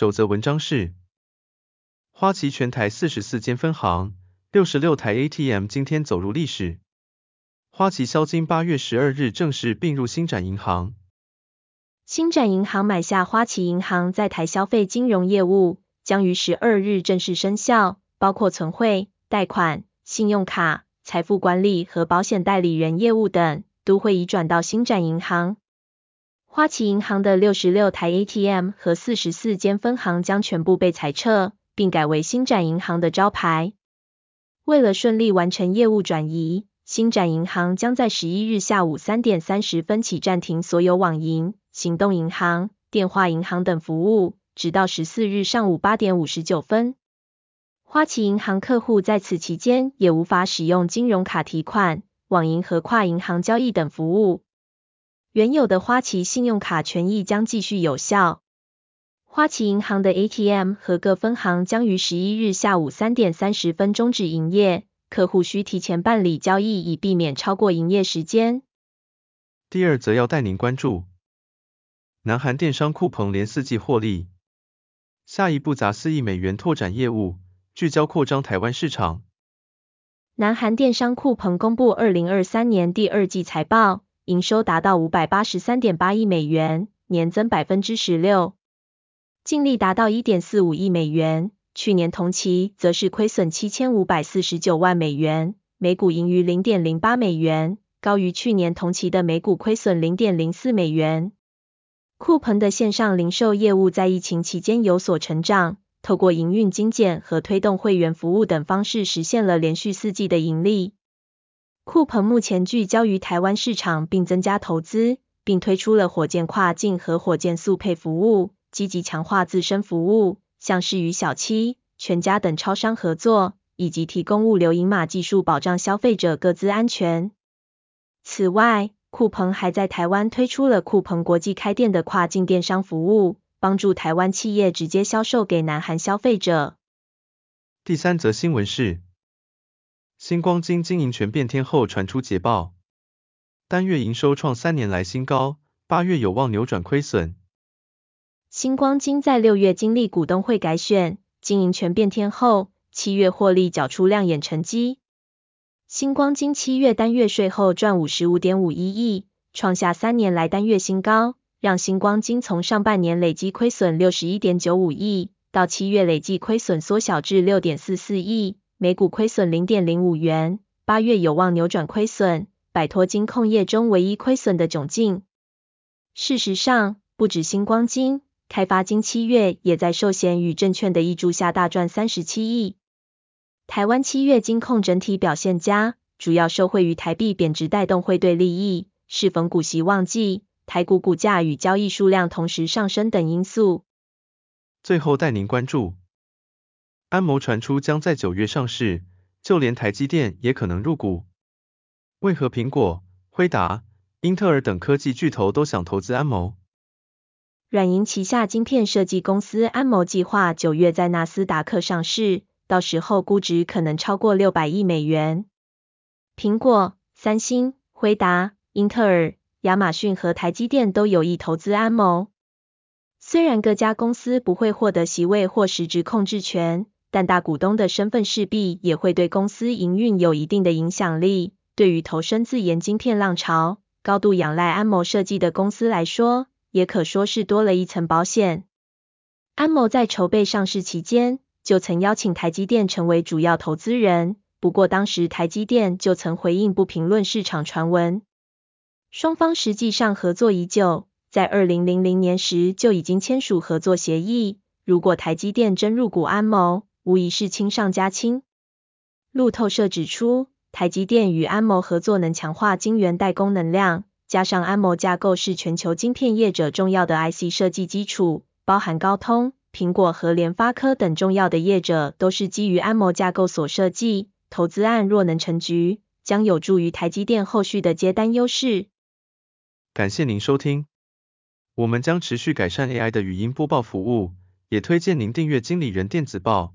首则文章是：花旗全台四十四间分行，六十六台 ATM 今天走入历史。花旗销金八月十二日正式并入星展银行。星展银行买下花旗银行在台消费金融业务，将于十二日正式生效，包括存汇、贷款、信用卡、财富管理和保险代理人业务等，都会移转到星展银行。花旗银行的六十六台 ATM 和四十四间分行将全部被裁撤，并改为星展银行的招牌。为了顺利完成业务转移，星展银行将在十一日下午三点三十分起暂停所有网银、行动银行、电话银行等服务，直到十四日上午八点五十九分。花旗银行客户在此期间也无法使用金融卡提款、网银和跨银行交易等服务。原有的花旗信用卡权益将继续有效。花旗银行的 ATM 和各分行将于十一日下午三点三十分终止营业，客户需提前办理交易以避免超过营业时间。第二则要带您关注，南韩电商酷鹏连四季获利，下一步砸四亿美元拓展业务，聚焦扩张台湾市场。南韩电商酷鹏公布二零二三年第二季财报。营收达到五百八十三点八亿美元，年增百分之十六，净利达到一点四五亿美元，去年同期则是亏损七千五百四十九万美元，每股盈余零点零八美元，高于去年同期的每股亏损零点零四美元。酷鹏的线上零售业务在疫情期间有所成长，透过营运精简和推动会员服务等方式，实现了连续四季的盈利。酷鹏目前聚焦于台湾市场，并增加投资，并推出了火箭跨境和火箭速配服务，积极强化自身服务，像是与小七、全家等超商合作，以及提供物流银码技术保障消费者各自安全。此外，酷鹏还在台湾推出了酷鹏国际开店的跨境电商服务，帮助台湾企业直接销售给南韩消费者。第三则新闻是。星光金经营权变天后传出捷报，单月营收创三年来新高，八月有望扭转亏损。星光金在六月经历股东会改选，经营权变天后，七月获利缴出亮眼成绩。星光金七月单月税后赚五十五点五一亿，创下三年来单月新高，让星光金从上半年累计亏损六十一点九五亿，到七月累计亏损缩小至六点四四亿。每股亏损零点零五元，八月有望扭转亏损，摆脱金控业中唯一亏损的窘境。事实上，不止星光金，开发金七月也在寿险与证券的挹注下大赚三十七亿。台湾七月金控整体表现佳，主要受惠于台币贬值带动汇兑利益，适逢股息旺季，台股股价与交易数量同时上升等因素。最后带您关注。安谋传出将在九月上市，就连台积电也可能入股。为何苹果、辉达、英特尔等科技巨头都想投资安谋？软银旗下晶片设计公司安谋计划九月在纳斯达克上市，到时候估值可能超过六百亿美元。苹果、三星、辉达、英特尔、亚马逊和台积电都有意投资安谋。虽然各家公司不会获得席位或实质控制权。但大股东的身份势必也会对公司营运有一定的影响力。对于投身自研晶片浪潮、高度仰赖安谋设计的公司来说，也可说是多了一层保险。安谋在筹备上市期间，就曾邀请台积电成为主要投资人，不过当时台积电就曾回应不评论市场传闻。双方实际上合作已久，在二零零零年时就已经签署合作协议。如果台积电真入股安谋，无疑是亲上加亲。路透社指出，台积电与安谋合作能强化晶圆代工能量，加上安谋架构是全球晶片业者重要的 IC 设计基础，包含高通、苹果和联发科等重要的业者都是基于 ARM 架构所设计。投资案若能成局，将有助于台积电后续的接单优势。感谢您收听，我们将持续改善 AI 的语音播报服务，也推荐您订阅经理人电子报，